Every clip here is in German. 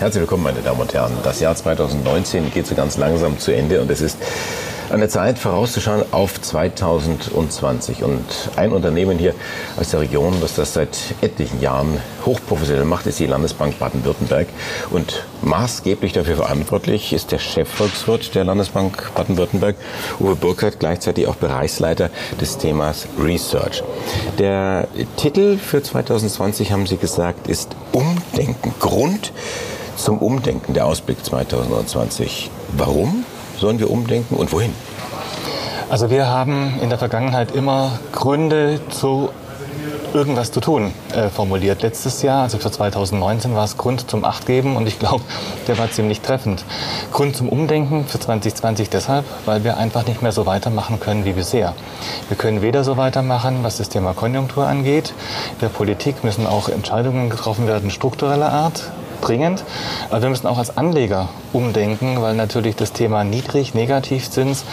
Herzlich willkommen, meine Damen und Herren. Das Jahr 2019 geht so ganz langsam zu Ende und es ist an der Zeit vorauszuschauen auf 2020. Und ein Unternehmen hier aus der Region, das das seit etlichen Jahren hochprofessionell macht, ist die Landesbank Baden-Württemberg. Und maßgeblich dafür verantwortlich ist der Chefvolkswirt der Landesbank Baden-Württemberg, Uwe Burkhardt, gleichzeitig auch Bereichsleiter des Themas Research. Der Titel für 2020, haben Sie gesagt, ist Umdenken. Grund zum Umdenken, der Ausblick 2020. Warum? sollen wir umdenken und wohin? Also wir haben in der Vergangenheit immer Gründe zu irgendwas zu tun äh, formuliert. Letztes Jahr, also für 2019, war es Grund zum Achtgeben und ich glaube, der war ziemlich treffend. Grund zum Umdenken für 2020 deshalb, weil wir einfach nicht mehr so weitermachen können wie bisher. Wir können weder so weitermachen, was das Thema Konjunktur angeht. In der Politik müssen auch Entscheidungen getroffen werden struktureller Art, dringend. Aber wir müssen auch als Anleger umdenken, weil natürlich das Thema Niedrig-, Negativzins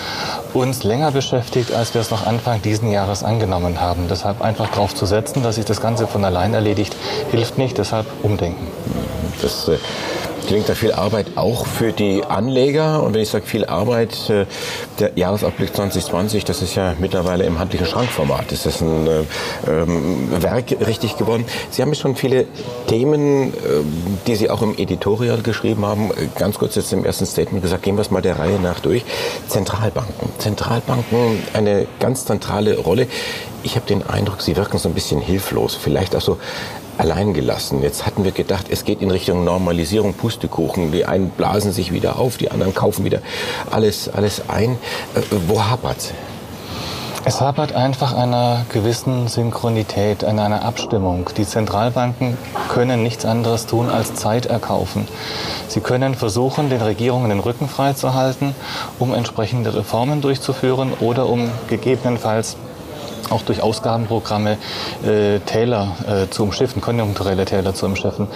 uns länger beschäftigt, als wir es noch Anfang diesen Jahres angenommen haben. Deshalb einfach darauf zu setzen, dass sich das Ganze von allein erledigt, hilft nicht. Deshalb umdenken. Das äh, klingt da viel Arbeit auch für die Anleger. Und wenn ich sage viel Arbeit, äh, der Jahresabblick 2020, das ist ja mittlerweile im handlichen Schrankformat. Das ist ein äh, ähm, Werk richtig geworden. Sie haben schon viele Themen, äh, die Sie auch im Editorial geschrieben haben. Ganz kurz jetzt im ersten Statement gesagt, gehen wir es mal der Reihe nach durch. Zentralbanken. Zentralbanken, eine ganz zentrale Rolle. Ich habe den Eindruck, sie wirken so ein bisschen hilflos. Vielleicht auch so allein. Jetzt hatten wir gedacht, es geht in Richtung Normalisierung, Pustekuchen. Die einen blasen sich wieder auf, die anderen kaufen wieder alles, alles ein. Äh, wo hapert's? Es hapert einfach einer gewissen Synchronität, an einer Abstimmung. Die Zentralbanken können nichts anderes tun als Zeit erkaufen. Sie können versuchen, den Regierungen den Rücken freizuhalten, um entsprechende Reformen durchzuführen oder um gegebenenfalls auch durch Ausgabenprogramme äh, Täler äh, zu umschiffen, konjunkturelle Täler zu umschiffen.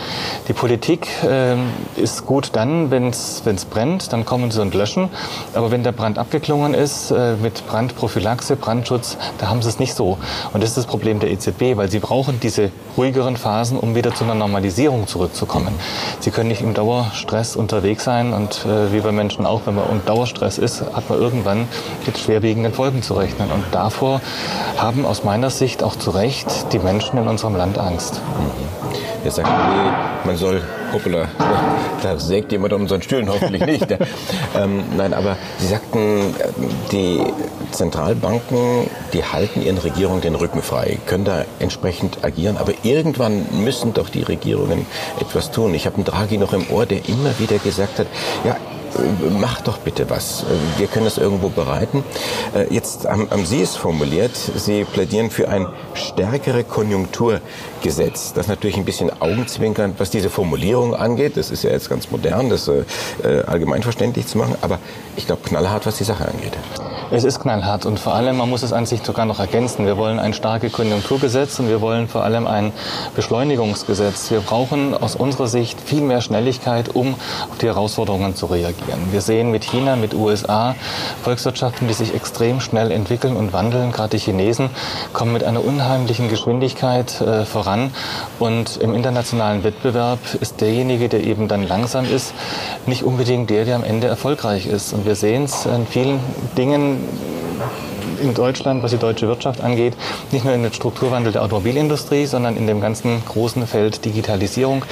Die Politik äh, ist gut dann, wenn es brennt, dann kommen sie und löschen. Aber wenn der Brand abgeklungen ist, äh, mit Brandprophylaxe, Brandschutz, da haben sie es nicht so. Und das ist das Problem der EZB, weil sie brauchen diese ruhigeren Phasen, um wieder zu einer Normalisierung zurückzukommen. Sie können nicht im Dauerstress unterwegs sein und äh, wie bei Menschen auch, wenn man im Dauerstress ist, hat man irgendwann mit schwerwiegenden Folgen zu rechnen. Und davor haben aus meiner Sicht auch zu Recht die Menschen in unserem Land Angst. Mhm. Jetzt sagt man, man soll, hoppala, da sägt jemand um unseren Stühlen, hoffentlich nicht. ähm, nein, aber Sie sagten, die Zentralbanken, die halten ihren Regierungen den Rücken frei, können da entsprechend agieren, aber irgendwann müssen doch die Regierungen etwas tun. Ich habe einen Draghi noch im Ohr, der immer wieder gesagt hat, ja, mach doch bitte was. Wir können das irgendwo bereiten. Äh, jetzt haben, Sie es formuliert. Sie plädieren für ein stärkere Konjunkturgesetz. Das ist natürlich ein bisschen augenzwinkernd, was diese Formulierung angeht. Das ist ja jetzt ganz modern, das äh, äh allgemeinverständlich zu machen. Aber ich glaube knallhart, was die Sache angeht. Es ist knallhart und vor allem, man muss es an sich sogar noch ergänzen. Wir wollen ein starkes Konjunkturgesetz und wir wollen vor allem ein Beschleunigungsgesetz. Wir brauchen aus unserer Sicht viel mehr Schnelligkeit, um auf die Herausforderungen zu reagieren. Wir sehen mit China, mit USA Volkswirtschaften, die sich extrem schnell entwickeln und wandeln. Gerade die Chinesen kommen mit einer unheimlichen Geschwindigkeit äh, voran und im internationalen Wettbewerb ist derjenige, der eben dann langsam ist, nicht unbedingt der, der am Ende erfolgreich ist. Und wir sehen es in vielen Dingen, in Deutschland, was die deutsche Wirtschaft angeht, nicht nur in den Strukturwandel der Automobilindustrie, sondern in dem ganzen großen Feld Digitalisierung.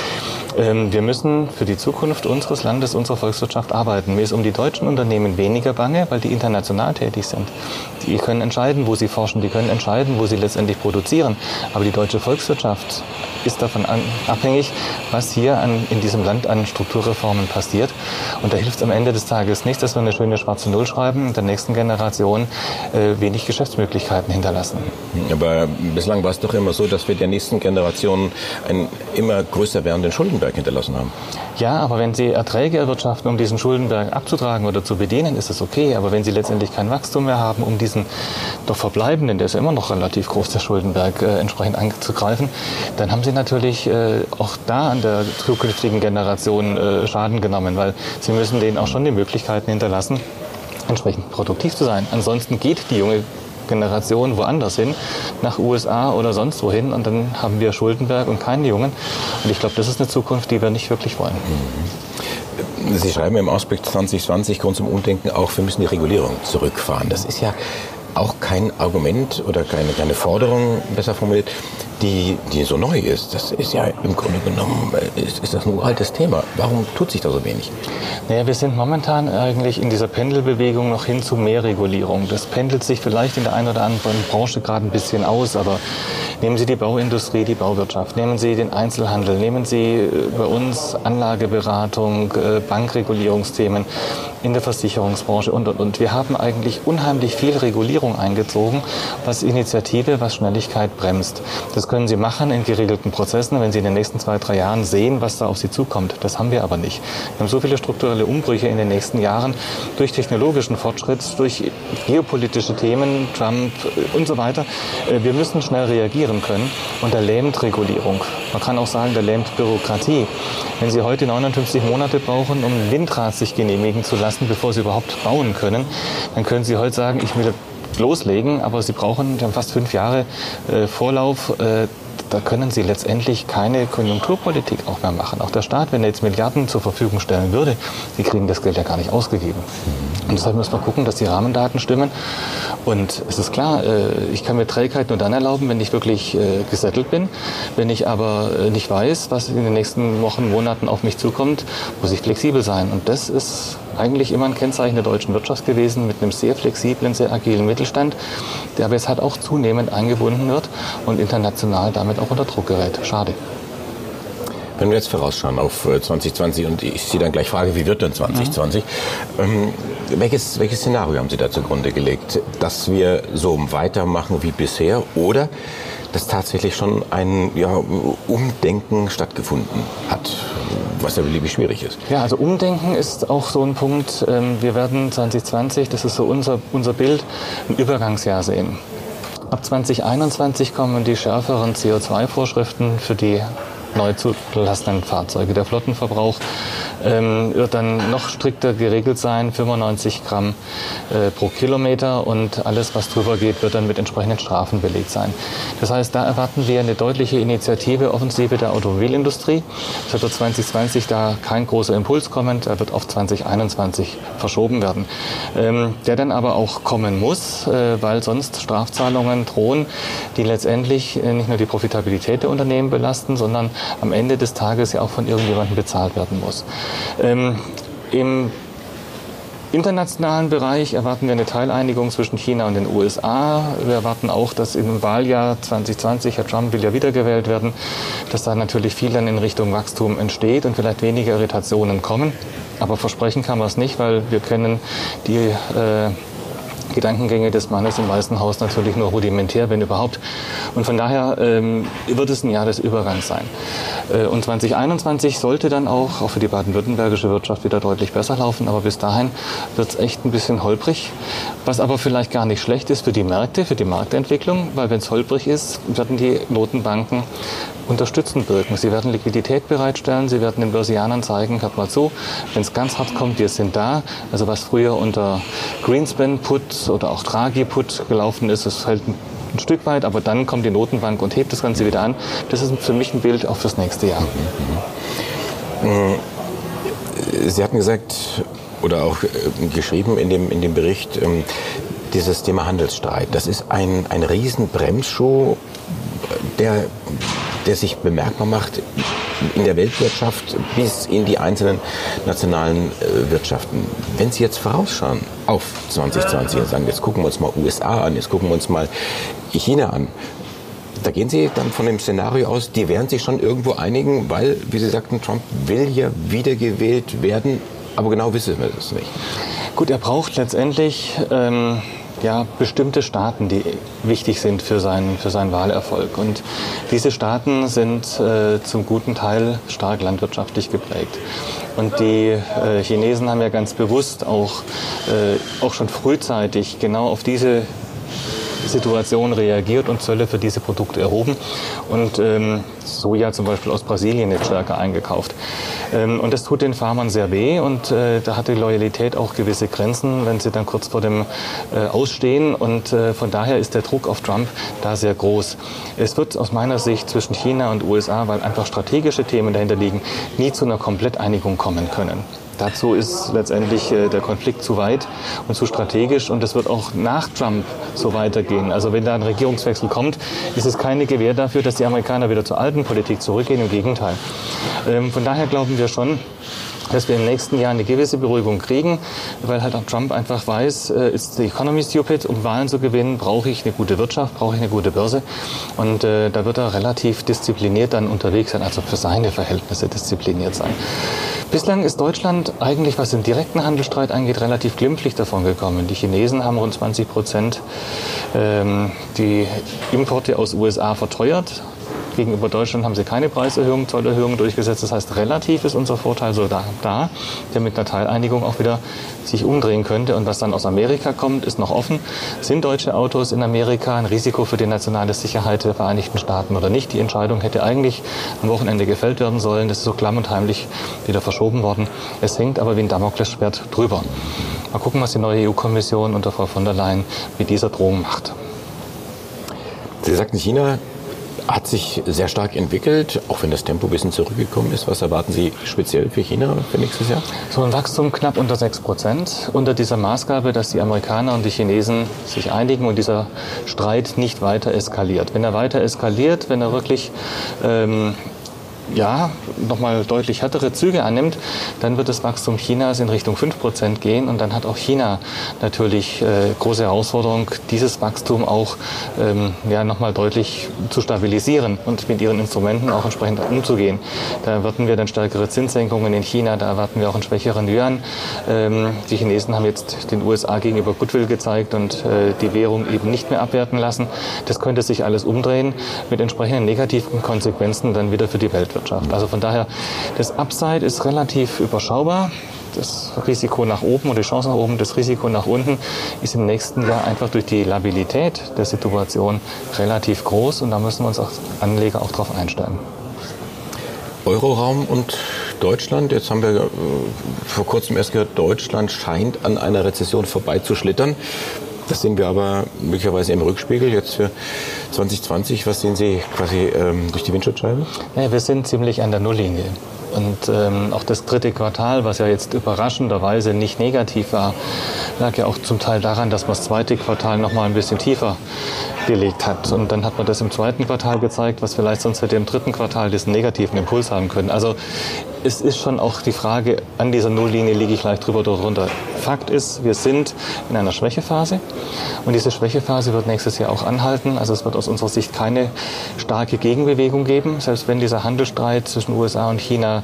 Ähm, wir müssen für die Zukunft unseres Landes, unserer Volkswirtschaft arbeiten. Mir ist um die deutschen Unternehmen weniger bange, weil die international tätig sind. Die können entscheiden, wo sie forschen, die können entscheiden, wo sie letztendlich produzieren. Aber die deutsche Volkswirtschaft ist davon an, abhängig, was hier an, in diesem Land an Strukturreformen passiert. Und da hilft es am Ende des Tages nicht, dass wir eine schöne schwarze Null schreiben und der nächsten Generation äh, wenig Geschäftsmöglichkeiten hinterlassen. Aber bislang war es doch immer so, dass wir der nächsten Generation einen immer größer werdenden Schuldenberg hinterlassen haben. Ja, aber wenn Sie Erträge erwirtschaften, um diesen Schuldenberg abzutragen oder zu bedienen, ist das okay. Aber wenn Sie letztendlich kein Wachstum mehr haben, um diesen doch verbleibenden, der ist ja immer noch relativ groß, der Schuldenberg, äh, entsprechend anzugreifen, dann haben Sie natürlich äh, auch da an der zukünftigen Generation äh, Schaden genommen, weil Sie müssen denen auch schon die Möglichkeiten hinterlassen, entsprechend produktiv zu sein. Ansonsten geht die junge Generation woanders hin, nach USA oder sonst wohin und dann haben wir Schuldenberg und keine Jungen. Und ich glaube, das ist eine Zukunft, die wir nicht wirklich wollen. Sie schreiben im Ausblick 2020 Grund zum Umdenken auch, wir müssen die Regulierung zurückfahren. Das ist ja auch kein Argument oder keine, keine Forderung, besser formuliert, die, die so neu ist. Das ist ja im Grunde genommen, ist, ist das ein uraltes Thema. Warum tut sich da so wenig? Naja, wir sind momentan eigentlich in dieser Pendelbewegung noch hin zu mehr Regulierung. Das pendelt sich vielleicht in der einen oder anderen Branche gerade ein bisschen aus, aber nehmen Sie die Bauindustrie, die Bauwirtschaft, nehmen Sie den Einzelhandel, nehmen Sie äh, bei uns Anlageberatung, äh, Bankregulierungsthemen in der Versicherungsbranche und, und, und. Wir haben eigentlich unheimlich viel Regulierung eingezogen, was Initiative, was Schnelligkeit bremst. Das können Sie machen in geregelten Prozessen, wenn Sie in den nächsten zwei, drei Jahren sehen, was da auf Sie zukommt. Das haben wir aber nicht. Wir haben so viele strukturelle Umbrüche in den nächsten Jahren durch technologischen Fortschritt, durch geopolitische Themen, Trump und so weiter. Äh, wir müssen schnell reagieren können und da lähmt Regulierung. Man kann auch sagen, da lähmt Bürokratie. Wenn Sie heute 59 Monate brauchen, um ein Windrad sich genehmigen zu lassen, bevor Sie überhaupt bauen können, dann können Sie heute sagen, ich will loslegen, aber Sie brauchen Sie haben fast fünf Jahre äh, Vorlauf. Äh, da können Sie letztendlich keine Konjunkturpolitik auch mehr machen. Auch der Staat, wenn er jetzt Milliarden zur Verfügung stellen würde, die kriegen das Geld ja gar nicht ausgegeben. Und deshalb müssen wir gucken, dass die Rahmendaten stimmen. Und es ist klar, äh, ich kann mir Trägheit nur dann erlauben, wenn ich wirklich äh, gesettelt bin. Wenn ich aber äh, nicht weiß, was in den nächsten Wochen, Monaten auf mich zukommt, muss ich flexibel sein. Und das ist eigentlich immer ein Kennzeichen der deutschen Wirtschaft gewesen, mit einem sehr flexiblen, sehr agilen Mittelstand, der aber jetzt halt auch zunehmend eingebunden wird und international damit auch unter Druck gerät. Schade. Wenn wir jetzt vorausschauen auf 2020 und ich Sie dann gleich frage, wie wird denn 2020, mhm. ähm, welches, welches Szenario haben Sie da zugrunde gelegt? Dass wir so weitermachen wie bisher oder dass tatsächlich schon ein ja, Umdenken stattgefunden hat, was ja beliebig schwierig ist. Ja, also Umdenken ist auch so ein Punkt. Ähm, wir werden 2020, das ist so unser, unser Bild, ein Übergangsjahr sehen. Ab 2021 kommen die schärferen CO2-Vorschriften für die neu zugelassenen Fahrzeuge. Der Flottenverbrauch ähm, wird dann noch strikter geregelt sein, 95 Gramm äh, pro Kilometer und alles, was drüber geht, wird dann mit entsprechenden Strafen belegt sein. Das heißt, da erwarten wir eine deutliche Initiative, Offensive der Automobilindustrie. Es wird 2020 da kein großer Impuls kommen, er wird auf 2021 verschoben werden. Ähm, der dann aber auch kommen muss, äh, weil sonst Strafzahlungen drohen, die letztendlich äh, nicht nur die Profitabilität der Unternehmen belasten, sondern am Ende des Tages ja auch von irgendjemandem bezahlt werden muss. Ähm, Im internationalen Bereich erwarten wir eine Teileinigung zwischen China und den USA. Wir erwarten auch, dass im Wahljahr 2020, Herr Trump will ja wiedergewählt werden, dass da natürlich viel dann in Richtung Wachstum entsteht und vielleicht weniger Irritationen kommen. Aber versprechen kann man es nicht, weil wir können die äh, Gedankengänge des Mannes im Weißen Haus natürlich nur rudimentär, wenn überhaupt. Und von daher ähm, wird es ein Jahr des Übergangs sein. Äh, und 2021 sollte dann auch, auch für die baden-württembergische Wirtschaft wieder deutlich besser laufen. Aber bis dahin wird es echt ein bisschen holprig. Was aber vielleicht gar nicht schlecht ist für die Märkte, für die Marktentwicklung, weil wenn es holprig ist, werden die Notenbanken unterstützend wirken. Sie werden Liquidität bereitstellen, sie werden den Börsianern zeigen, hört mal zu, wenn es ganz hart kommt, wir sind da. Also was früher unter Greenspan-Put oder auch Draghi-Put gelaufen ist, es fällt ein Stück weit, aber dann kommt die Notenbank und hebt das Ganze wieder an. Das ist für mich ein Bild auch fürs nächste Jahr. Mhm. Sie hatten gesagt oder auch äh, geschrieben in dem, in dem Bericht, ähm, dieses Thema Handelsstreit, das ist ein, ein Riesenbremsschuh, der der sich bemerkbar macht in der Weltwirtschaft bis in die einzelnen nationalen äh, Wirtschaften. Wenn Sie jetzt vorausschauen auf 2020 und sagen, jetzt gucken wir uns mal USA an, jetzt gucken wir uns mal China an, da gehen Sie dann von dem Szenario aus, die werden sich schon irgendwo einigen, weil, wie Sie sagten, Trump will ja wiedergewählt werden, aber genau wissen wir das nicht. Gut, er braucht letztendlich ähm, ja, bestimmte Staaten, die wichtig sind für seinen, für seinen Wahlerfolg. Und diese Staaten sind äh, zum guten Teil stark landwirtschaftlich geprägt. Und die äh, Chinesen haben ja ganz bewusst auch, äh, auch schon frühzeitig genau auf diese Situation reagiert und Zölle für diese Produkte erhoben und ähm, Soja zum Beispiel aus Brasilien jetzt stärker eingekauft. Ähm, und das tut den Farmern sehr weh und äh, da hat die Loyalität auch gewisse Grenzen, wenn sie dann kurz vor dem äh, Ausstehen und äh, von daher ist der Druck auf Trump da sehr groß. Es wird aus meiner Sicht zwischen China und USA, weil einfach strategische Themen dahinter liegen, nie zu einer Kompletteinigung kommen können. Dazu ist letztendlich äh, der Konflikt zu weit und zu strategisch und es wird auch nach Trump so weitergehen. Also wenn da ein Regierungswechsel kommt, ist es keine Gewähr dafür, dass die Amerikaner wieder zur alten Politik zurückgehen. Im Gegenteil. Ähm, von daher glauben wir schon, dass wir im nächsten Jahr eine gewisse Beruhigung kriegen, weil halt auch Trump einfach weiß, äh, ist die Economy stupid, um Wahlen zu gewinnen, brauche ich eine gute Wirtschaft, brauche ich eine gute Börse und äh, da wird er relativ diszipliniert dann unterwegs sein, also für seine Verhältnisse diszipliniert sein. Bislang ist Deutschland eigentlich, was den direkten Handelsstreit angeht, relativ glimpflich davon gekommen. Die Chinesen haben rund 20 Prozent ähm, die Importe aus USA verteuert Gegenüber Deutschland haben sie keine Preiserhöhung, Zollerhöhungen durchgesetzt. Das heißt, relativ ist unser Vorteil so da, da, der mit einer Teileinigung auch wieder sich umdrehen könnte. Und was dann aus Amerika kommt, ist noch offen. Sind deutsche Autos in Amerika ein Risiko für die nationale Sicherheit der Vereinigten Staaten oder nicht? Die Entscheidung hätte eigentlich am Wochenende gefällt werden sollen. Das ist so klamm und heimlich wieder verschoben worden. Es hängt aber wie ein Damoklesschwert drüber. Mal gucken, was die neue EU-Kommission unter Frau von der Leyen mit dieser Drohung macht. Sie sagten, China hat sich sehr stark entwickelt, auch wenn das Tempo ein bisschen zurückgekommen ist. Was erwarten Sie speziell für China für nächstes Jahr? So ein Wachstum knapp unter 6 Prozent, unter dieser Maßgabe, dass die Amerikaner und die Chinesen sich einigen und dieser Streit nicht weiter eskaliert. Wenn er weiter eskaliert, wenn er wirklich ähm, ja, nochmal deutlich härtere Züge annimmt, dann wird das Wachstum Chinas in Richtung 5% gehen und dann hat auch China natürlich äh, große Herausforderung, dieses Wachstum auch ähm, ja, nochmal deutlich zu stabilisieren und mit ihren Instrumenten auch entsprechend umzugehen. Da erwarten wir dann stärkere Zinssenkungen in China, da erwarten wir auch einen schwächeren Yuan. Ähm, die Chinesen haben jetzt den USA gegenüber Goodwill gezeigt und äh, die Währung eben nicht mehr abwerten lassen. Das könnte sich alles umdrehen mit entsprechenden negativen Konsequenzen dann wieder für die Weltwirtschaft. Volkswirtschaft. Also von daher, das Upside ist relativ überschaubar. Das Risiko nach oben und die Chance nach oben, das Risiko nach unten ist im nächsten Jahr einfach durch die Labilität der Situation relativ groß und da müssen wir uns als Anleger auch darauf einstellen. Euroraum und Deutschland. Jetzt haben wir äh, vor kurzem erst gehört, Deutschland scheint an einer Rezession vorbeizuschlittern. Das sehen wir aber möglicherweise im Rückspiegel jetzt für 2020. Was sehen Sie quasi ähm, durch die Windschutzscheibe? Ja, wir sind ziemlich an der Nulllinie. Und ähm, auch das dritte Quartal, was ja jetzt überraschenderweise nicht negativ war, lag ja auch zum Teil daran, dass man das zweite Quartal noch mal ein bisschen tiefer gelegt hat. Und dann hat man das im zweiten Quartal gezeigt, was vielleicht sonst hätte im dritten Quartal diesen negativen Impuls haben können. Also es ist schon auch die Frage, an dieser Nulllinie liege ich leicht drüber oder drunter. Fakt ist, wir sind in einer Schwächephase und diese Schwächephase wird nächstes Jahr auch anhalten. Also es wird aus unserer Sicht keine starke Gegenbewegung geben, selbst wenn dieser Handelsstreit zwischen USA und China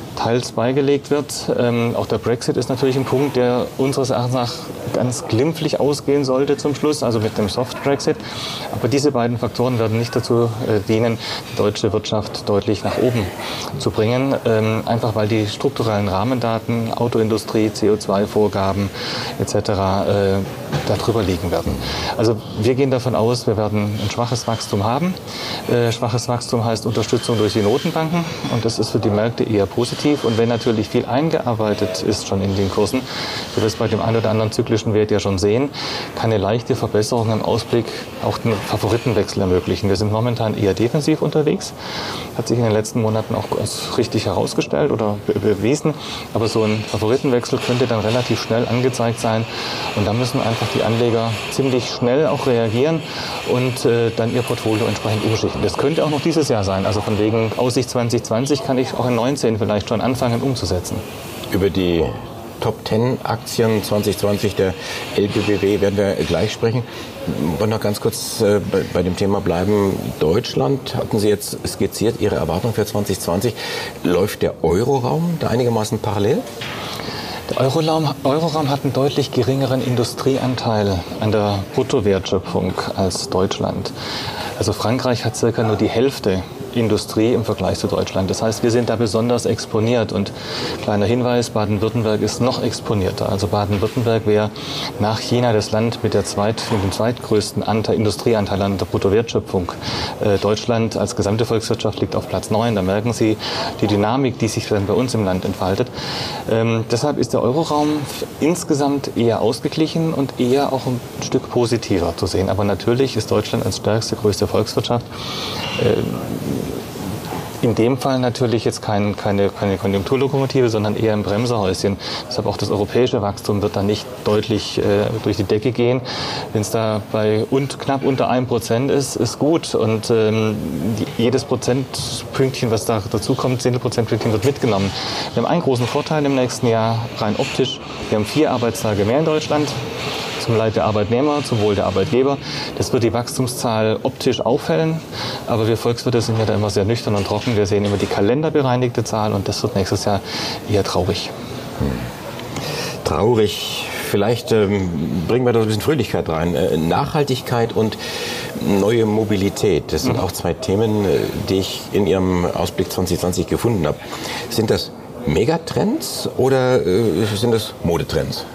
teils beigelegt wird. Ähm, auch der Brexit ist natürlich ein Punkt, der unseres Erachtens nach ganz glimpflich ausgehen sollte zum Schluss, also mit dem Soft Brexit. Aber diese beiden Faktoren werden nicht dazu äh, dienen, die deutsche Wirtschaft deutlich nach oben zu bringen, ähm, einfach weil die strukturellen Rahmendaten, Autoindustrie, CO2-Vorgaben etc. Äh, darüber liegen werden. Also wir gehen davon aus, wir werden ein schwaches Wachstum haben. Äh, schwaches Wachstum heißt Unterstützung durch die Notenbanken und das ist für die Märkte eher positiv. Und wenn natürlich viel eingearbeitet ist schon in den Kursen, wir das bei dem einen oder anderen zyklischen Wert ja schon sehen, kann eine leichte Verbesserung im Ausblick auch den Favoritenwechsel ermöglichen. Wir sind momentan eher defensiv unterwegs, hat sich in den letzten Monaten auch als richtig herausgestellt oder bewiesen. Aber so ein Favoritenwechsel könnte dann relativ schnell angezeigt sein und da müssen einfach die Anleger ziemlich schnell auch reagieren und äh, dann ihr Portfolio entsprechend umschichten. Das könnte auch noch dieses Jahr sein. Also von wegen Aussicht 2020 kann ich auch in 19 vielleicht schon anfangen umzusetzen. Über die Top 10 Aktien 2020 der LBBW werden wir gleich sprechen. Ich wollte noch ganz kurz äh, bei dem Thema bleiben. Deutschland, hatten Sie jetzt skizziert Ihre Erwartung für 2020. Läuft der Euroraum da einigermaßen parallel? Der Euroraum, Euroraum hat einen deutlich geringeren Industrieanteil an der Bruttowertschöpfung als Deutschland. Also Frankreich hat circa nur die Hälfte Industrie im Vergleich zu Deutschland. Das heißt, wir sind da besonders exponiert. Und kleiner Hinweis, Baden-Württemberg ist noch exponierter. Also Baden-Württemberg wäre nach China das Land mit, der zweit, mit dem zweitgrößten Anteil, Industrieanteil an der Bruttowertschöpfung. Äh, Deutschland als gesamte Volkswirtschaft liegt auf Platz 9. Da merken Sie die Dynamik, die sich dann bei uns im Land entfaltet. Ähm, deshalb ist der Euroraum insgesamt eher ausgeglichen und eher auch ein Stück positiver zu sehen. Aber natürlich ist Deutschland als stärkste, größte Volkswirtschaft äh, in dem Fall natürlich jetzt kein, keine, keine Konjunkturlokomotive, sondern eher ein Bremserhäuschen. Deshalb auch das europäische Wachstum wird da nicht deutlich äh, durch die Decke gehen. Wenn es da bei und, knapp unter einem Prozent ist, ist gut. Und ähm, jedes Prozentpünktchen, was da dazukommt, zehn Prozentpünktchen wird mitgenommen. Wir haben einen großen Vorteil im nächsten Jahr, rein optisch. Wir haben vier Arbeitstage mehr in Deutschland zum Leid der Arbeitnehmer, zum Wohl der Arbeitgeber. Das wird die Wachstumszahl optisch auffällen, aber wir Volkswirte sind ja da immer sehr nüchtern und trocken. Wir sehen immer die kalenderbereinigte Zahl und das wird nächstes Jahr eher traurig. Hm. Traurig. Vielleicht ähm, bringen wir da ein bisschen Fröhlichkeit rein. Äh, Nachhaltigkeit und neue Mobilität. Das sind mhm. auch zwei Themen, äh, die ich in Ihrem Ausblick 2020 gefunden habe. Sind das Megatrends oder äh, sind das Modetrends?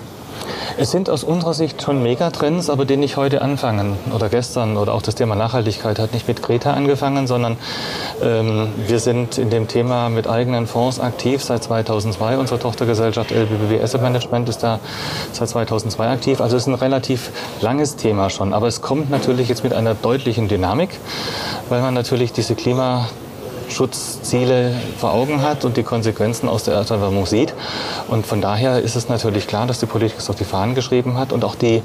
Es sind aus unserer Sicht schon Megatrends, aber die nicht heute anfangen oder gestern oder auch das Thema Nachhaltigkeit hat nicht mit Greta angefangen, sondern ähm, wir sind in dem Thema mit eigenen Fonds aktiv seit 2002. Unsere Tochtergesellschaft LBBW Asset Management ist da seit 2002 aktiv. Also es ist ein relativ langes Thema schon, aber es kommt natürlich jetzt mit einer deutlichen Dynamik, weil man natürlich diese Klima Schutzziele vor Augen hat und die Konsequenzen aus der Erderwärmung sieht. Und von daher ist es natürlich klar, dass die Politik es auf die Fahnen geschrieben hat und auch die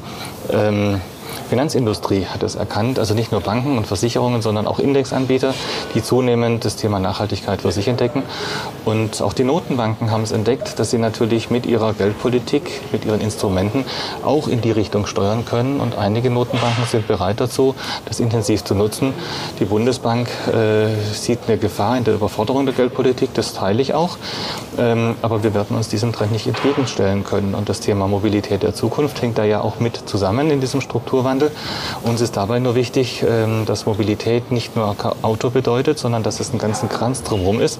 ähm, Finanzindustrie hat es erkannt, also nicht nur Banken und Versicherungen, sondern auch Indexanbieter, die zunehmend das Thema Nachhaltigkeit für sich entdecken. Und auch die Notenbanken haben es entdeckt, dass sie natürlich mit ihrer Geldpolitik, mit ihren Instrumenten auch in die Richtung steuern können. Und einige Notenbanken sind bereit dazu, das intensiv zu nutzen. Die Bundesbank äh, sieht eine Gefahr in der Überforderung der Geldpolitik, das teile ich auch. Ähm, aber wir werden uns diesem Trend nicht entgegenstellen können. Und das Thema Mobilität der Zukunft hängt da ja auch mit zusammen in diesem Strukturwandel. Klimawandel. Uns ist dabei nur wichtig, ähm, dass Mobilität nicht nur Auto bedeutet, sondern dass es einen ganzen Kranz drumherum ist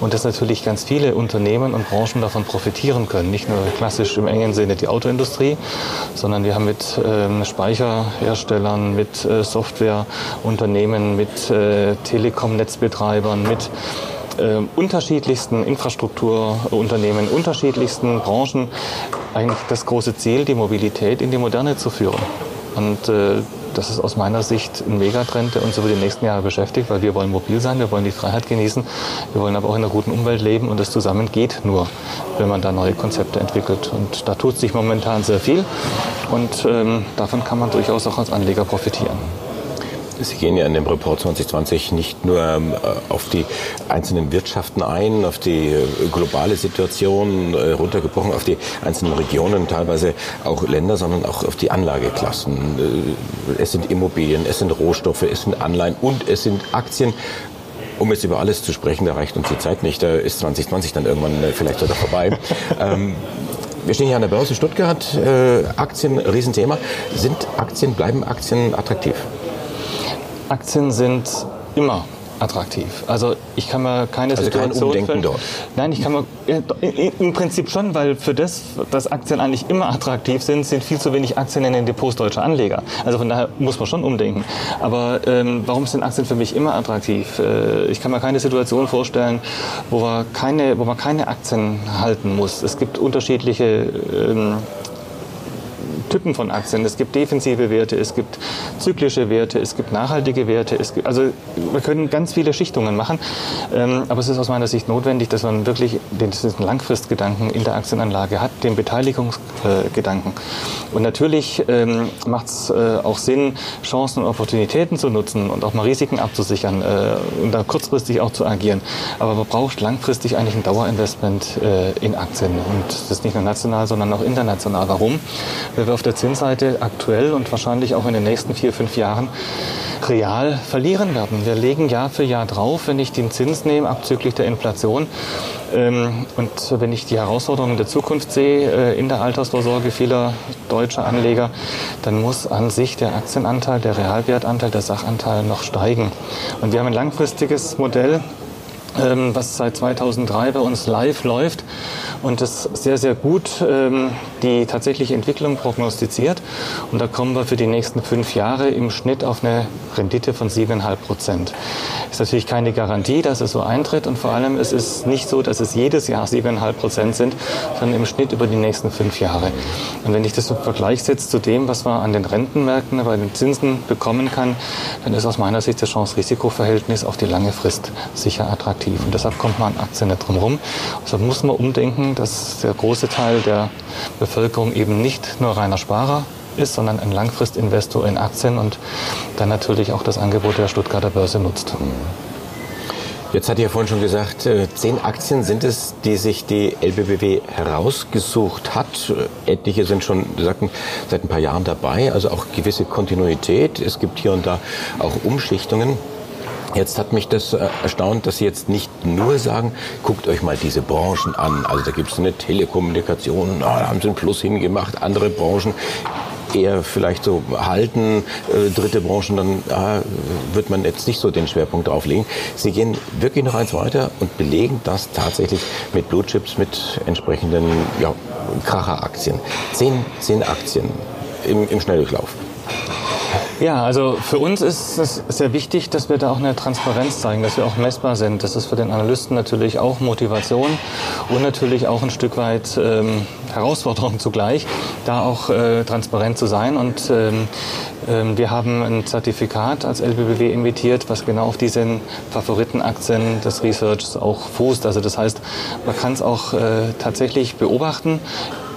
und dass natürlich ganz viele Unternehmen und Branchen davon profitieren können. Nicht nur klassisch im engen Sinne die Autoindustrie, sondern wir haben mit ähm, Speicherherstellern, mit äh, Softwareunternehmen, mit äh, Telekom-Netzbetreibern, mit äh, unterschiedlichsten Infrastrukturunternehmen, unterschiedlichsten Branchen eigentlich das große Ziel, die Mobilität in die Moderne zu führen. Und äh, das ist aus meiner Sicht ein Megatrend, der uns über die nächsten Jahre beschäftigt, weil wir wollen mobil sein, wir wollen die Freiheit genießen, wir wollen aber auch in einer guten Umwelt leben und das zusammen geht nur, wenn man da neue Konzepte entwickelt. Und da tut sich momentan sehr viel und ähm, davon kann man durchaus auch als Anleger profitieren. Sie gehen ja in dem Report 2020 nicht nur ähm, auf die einzelnen Wirtschaften ein, auf die äh, globale Situation äh, runtergebrochen, auf die einzelnen Regionen, teilweise auch Länder, sondern auch auf die Anlageklassen. Äh, es sind Immobilien, es sind Rohstoffe, es sind Anleihen und es sind Aktien. Um jetzt über alles zu sprechen, da reicht uns die Zeit nicht. Da ist 2020 dann irgendwann vielleicht sogar vorbei. ähm, wir stehen hier an der Börse Stuttgart. Äh, Aktien, Riesenthema. Sind Aktien, bleiben Aktien attraktiv? Aktien sind immer attraktiv. Also ich kann mir keine also Situation kein Umdenken dort. Nein, ich kann mir im Prinzip schon, weil für das, dass Aktien eigentlich immer attraktiv sind, sind viel zu wenig Aktien in den Depots deutscher Anleger. Also von daher muss man schon umdenken. Aber ähm, warum sind Aktien für mich immer attraktiv? Äh, ich kann mir keine Situation vorstellen, wo man keine, wo man keine Aktien halten muss. Es gibt unterschiedliche ähm, Typen von Aktien. Es gibt defensive Werte, es gibt zyklische Werte, es gibt nachhaltige Werte. Es gibt, also wir können ganz viele Schichtungen machen, ähm, aber es ist aus meiner Sicht notwendig, dass man wirklich den, Langfristgedanken in der Aktienanlage hat, den Beteiligungsgedanken. Und natürlich ähm, macht es äh, auch Sinn, Chancen und Opportunitäten zu nutzen und auch mal Risiken abzusichern äh, und da kurzfristig auch zu agieren. Aber man braucht langfristig eigentlich ein Dauerinvestment äh, in Aktien und das ist nicht nur national, sondern auch international. Warum? Weil wir auf der Zinsseite aktuell und wahrscheinlich auch in den nächsten vier, fünf Jahren real verlieren werden. Wir legen Jahr für Jahr drauf, wenn ich den Zins nehme, abzüglich der Inflation. Ähm, und wenn ich die Herausforderungen der Zukunft sehe, äh, in der Altersvorsorge vieler deutscher Anleger, dann muss an sich der Aktienanteil, der Realwertanteil, der Sachanteil noch steigen. Und wir haben ein langfristiges Modell, ähm, was seit 2003 bei uns live läuft und das sehr, sehr gut ähm, die tatsächliche Entwicklung prognostiziert. Und da kommen wir für die nächsten fünf Jahre im Schnitt auf eine Rendite von 7,5 Prozent. Ist natürlich keine Garantie, dass es so eintritt und vor allem es ist nicht so, dass es jedes Jahr 7,5 Prozent sind, sondern im Schnitt über die nächsten fünf Jahre. Und wenn ich das im Vergleich setze zu dem, was man an den Rentenmärkten bei den Zinsen bekommen kann, dann ist aus meiner Sicht das Chance-Risiko-Verhältnis auf die lange Frist sicher attraktiv. Und deshalb kommt man an Aktien nicht drum herum. Deshalb muss man umdenken, dass der große Teil der Bevölkerung eben nicht nur reiner Sparer ist, sondern ein Langfristinvestor in Aktien und dann natürlich auch das Angebot der Stuttgarter Börse nutzt. Jetzt hat ihr vorhin schon gesagt, äh, zehn Aktien sind es, die sich die LBBW herausgesucht hat. Etliche sind schon, sagten, seit ein paar Jahren dabei, also auch gewisse Kontinuität. Es gibt hier und da auch Umschichtungen. Jetzt hat mich das äh, erstaunt, dass Sie jetzt nicht nur sagen, guckt euch mal diese Branchen an. Also da gibt es eine Telekommunikation, da haben Sie einen Plus hingemacht, andere Branchen eher vielleicht so halten, äh, dritte Branchen, dann äh, wird man jetzt nicht so den Schwerpunkt drauflegen. Sie gehen wirklich noch eins weiter und belegen das tatsächlich mit Blue Chips, mit entsprechenden ja, Kracheraktien. Zehn, zehn Aktien im, im Schnelldurchlauf. Ja, also für uns ist es sehr wichtig, dass wir da auch eine Transparenz zeigen, dass wir auch messbar sind. Das ist für den Analysten natürlich auch Motivation und natürlich auch ein Stück weit ähm, Herausforderung zugleich, da auch äh, transparent zu sein. Und ähm, ähm, wir haben ein Zertifikat als LBBW imitiert, was genau auf diesen Favoritenaktien des Researchs auch fußt. Also das heißt, man kann es auch äh, tatsächlich beobachten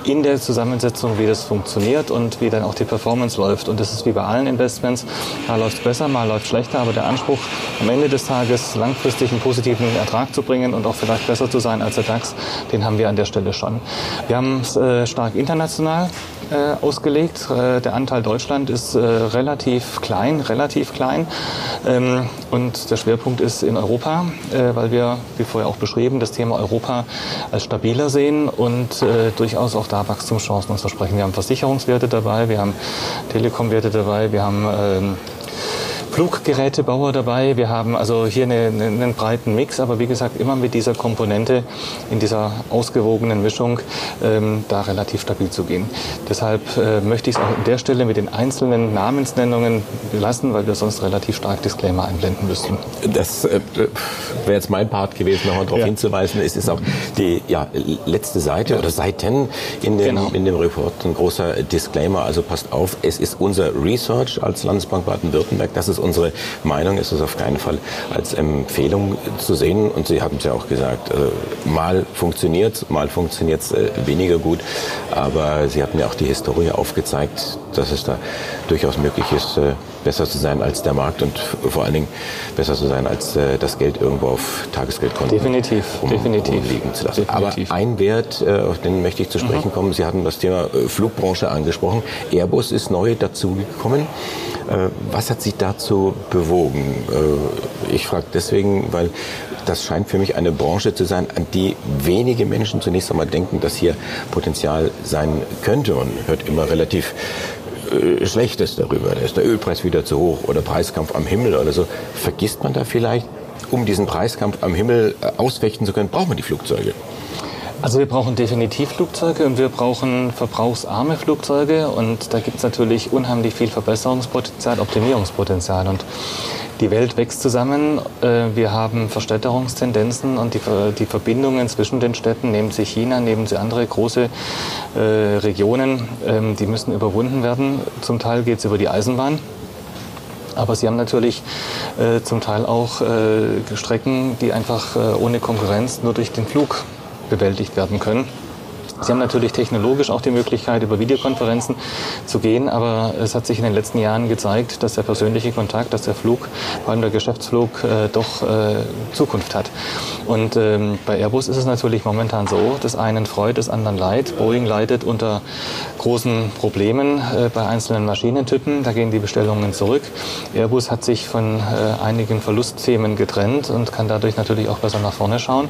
in der Zusammensetzung, wie das funktioniert und wie dann auch die Performance läuft. Und das ist wie bei allen Investments. Mal läuft es besser, mal läuft es schlechter, aber der Anspruch, am Ende des Tages langfristig einen positiven Ertrag zu bringen und auch vielleicht besser zu sein als der DAX, den haben wir an der Stelle schon. Wir haben es äh, stark international äh, ausgelegt. Äh, der Anteil Deutschland ist äh, relativ klein, relativ klein. Ähm, und der Schwerpunkt ist in Europa, äh, weil wir, wie vorher auch beschrieben, das Thema Europa als stabiler sehen und äh, durchaus auch da Wachstumschancen uns versprechen. Wir haben Versicherungswerte dabei, wir haben Telekomwerte dabei, wir haben ähm, Fluggerätebauer dabei. Wir haben also hier eine, einen breiten Mix, aber wie gesagt immer mit dieser Komponente in dieser ausgewogenen Mischung ähm, da relativ stabil zu gehen. Deshalb äh, möchte ich es auch an der Stelle mit den einzelnen Namensnennungen lassen, weil wir sonst relativ stark Disclaimer einblenden müssten. Das äh, wäre jetzt mein Part gewesen, nochmal darauf ja. hinzuweisen. Es ist auch die ja, letzte Seite oder Seiten in dem, genau. in dem Report ein großer Disclaimer. Also passt auf, es ist unser Research als Landesbank Baden-Württemberg. Das ist unsere Meinung, ist es auf keinen Fall als Empfehlung zu sehen. Und Sie haben es ja auch gesagt, äh, mal funktioniert mal funktioniert es äh, weniger gut. Aber Sie hatten ja auch die Historie aufgezeigt, dass es da durchaus möglich ist, äh, besser zu sein als der Markt und vor allen Dingen besser zu sein, als äh, das Geld irgendwo auf Tagesgeldkonten definitiv, um, definitiv. umliegen zu lassen. Definitiv. Aber ein Wert, äh, auf den möchte ich zu sprechen mhm. kommen. Sie hatten das Thema Flugbranche angesprochen. Airbus ist neu dazugekommen. Was hat Sie dazu bewogen? Ich frage deswegen, weil das scheint für mich eine Branche zu sein, an die wenige Menschen zunächst einmal denken, dass hier Potenzial sein könnte. und hört immer relativ äh, Schlechtes darüber. Da ist der Ölpreis wieder zu hoch oder Preiskampf am Himmel oder so. Vergisst man da vielleicht, um diesen Preiskampf am Himmel ausfechten zu können, braucht man die Flugzeuge? Also wir brauchen definitiv Flugzeuge und wir brauchen verbrauchsarme Flugzeuge und da gibt es natürlich unheimlich viel Verbesserungspotenzial, Optimierungspotenzial und die Welt wächst zusammen. Äh, wir haben Verstädterungstendenzen und die, Verbindungen zwischen den Städten, nehmen sie China, nehmen sie andere große äh, Regionen, ähm, die müssen überwunden werden. Zum Teil geht es über die Eisenbahn. Aber sie haben natürlich äh, zum Teil auch äh, Strecken, die einfach äh, ohne Konkurrenz nur durch den Flug bewältigt werden können. Sie haben natürlich technologisch auch die Möglichkeit, über Videokonferenzen zu gehen, aber es hat sich in den letzten Jahren gezeigt, dass der persönliche Kontakt, dass der Flug, vor allem der Geschäftsflug, äh, doch äh, Zukunft hat. Und ähm, bei Airbus ist es natürlich momentan so, dass einen freut, des anderen leid. Boeing leidet unter großen Problemen äh, bei einzelnen Maschinentypen. Da gehen die Bestellungen zurück. Airbus hat sich von äh, einigen Verlustthemen getrennt und kann dadurch natürlich auch besser nach vorne schauen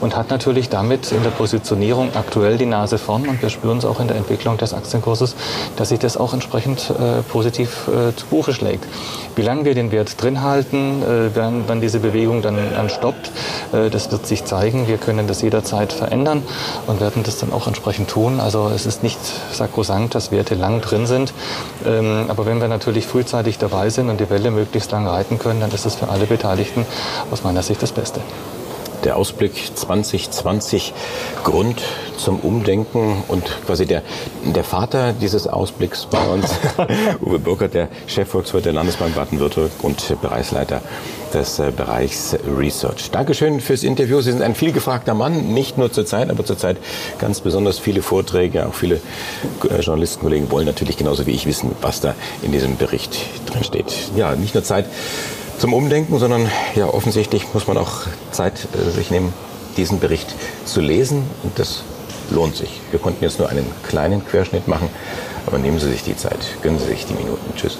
und hat natürlich damit in der Positionierung aktuell die Nase vorn und wir spüren es auch in der Entwicklung des Aktienkurses, dass sich das auch entsprechend äh, positiv äh, zu Buche schlägt. Wie lange wir den Wert drin halten, äh, wann, wann diese Bewegung dann, dann stoppt, äh, das wird sich zeigen. Wir können das jederzeit verändern und werden das dann auch entsprechend tun. Also es ist nicht sakrosankt, dass Werte lang drin sind. Ähm, aber wenn wir natürlich frühzeitig dabei sind und die Welle möglichst lang reiten können, dann ist es für alle Beteiligten aus meiner Sicht das Beste der Ausblick 2020 Grund zum Umdenken und quasi der, der Vater dieses Ausblicks bei uns, Uwe Burkert, der Chefvolkswirt der Landesbank Baden-Württemberg und Bereichsleiter des äh, Bereichs Research. Dankeschön fürs Interview. Sie sind ein vielgefragter Mann, nicht nur zur Zeit, aber zurzeit ganz besonders viele Vorträge. Auch viele äh, Journalistenkollegen wollen natürlich genauso wie ich wissen, was da in diesem Bericht drin steht. Ja, nicht nur Zeit zum Umdenken, sondern ja, offensichtlich muss man auch Zeit äh, sich nehmen, diesen Bericht zu lesen. Und das lohnt sich. Wir konnten jetzt nur einen kleinen Querschnitt machen, aber nehmen Sie sich die Zeit, gönnen Sie sich die Minuten. Tschüss.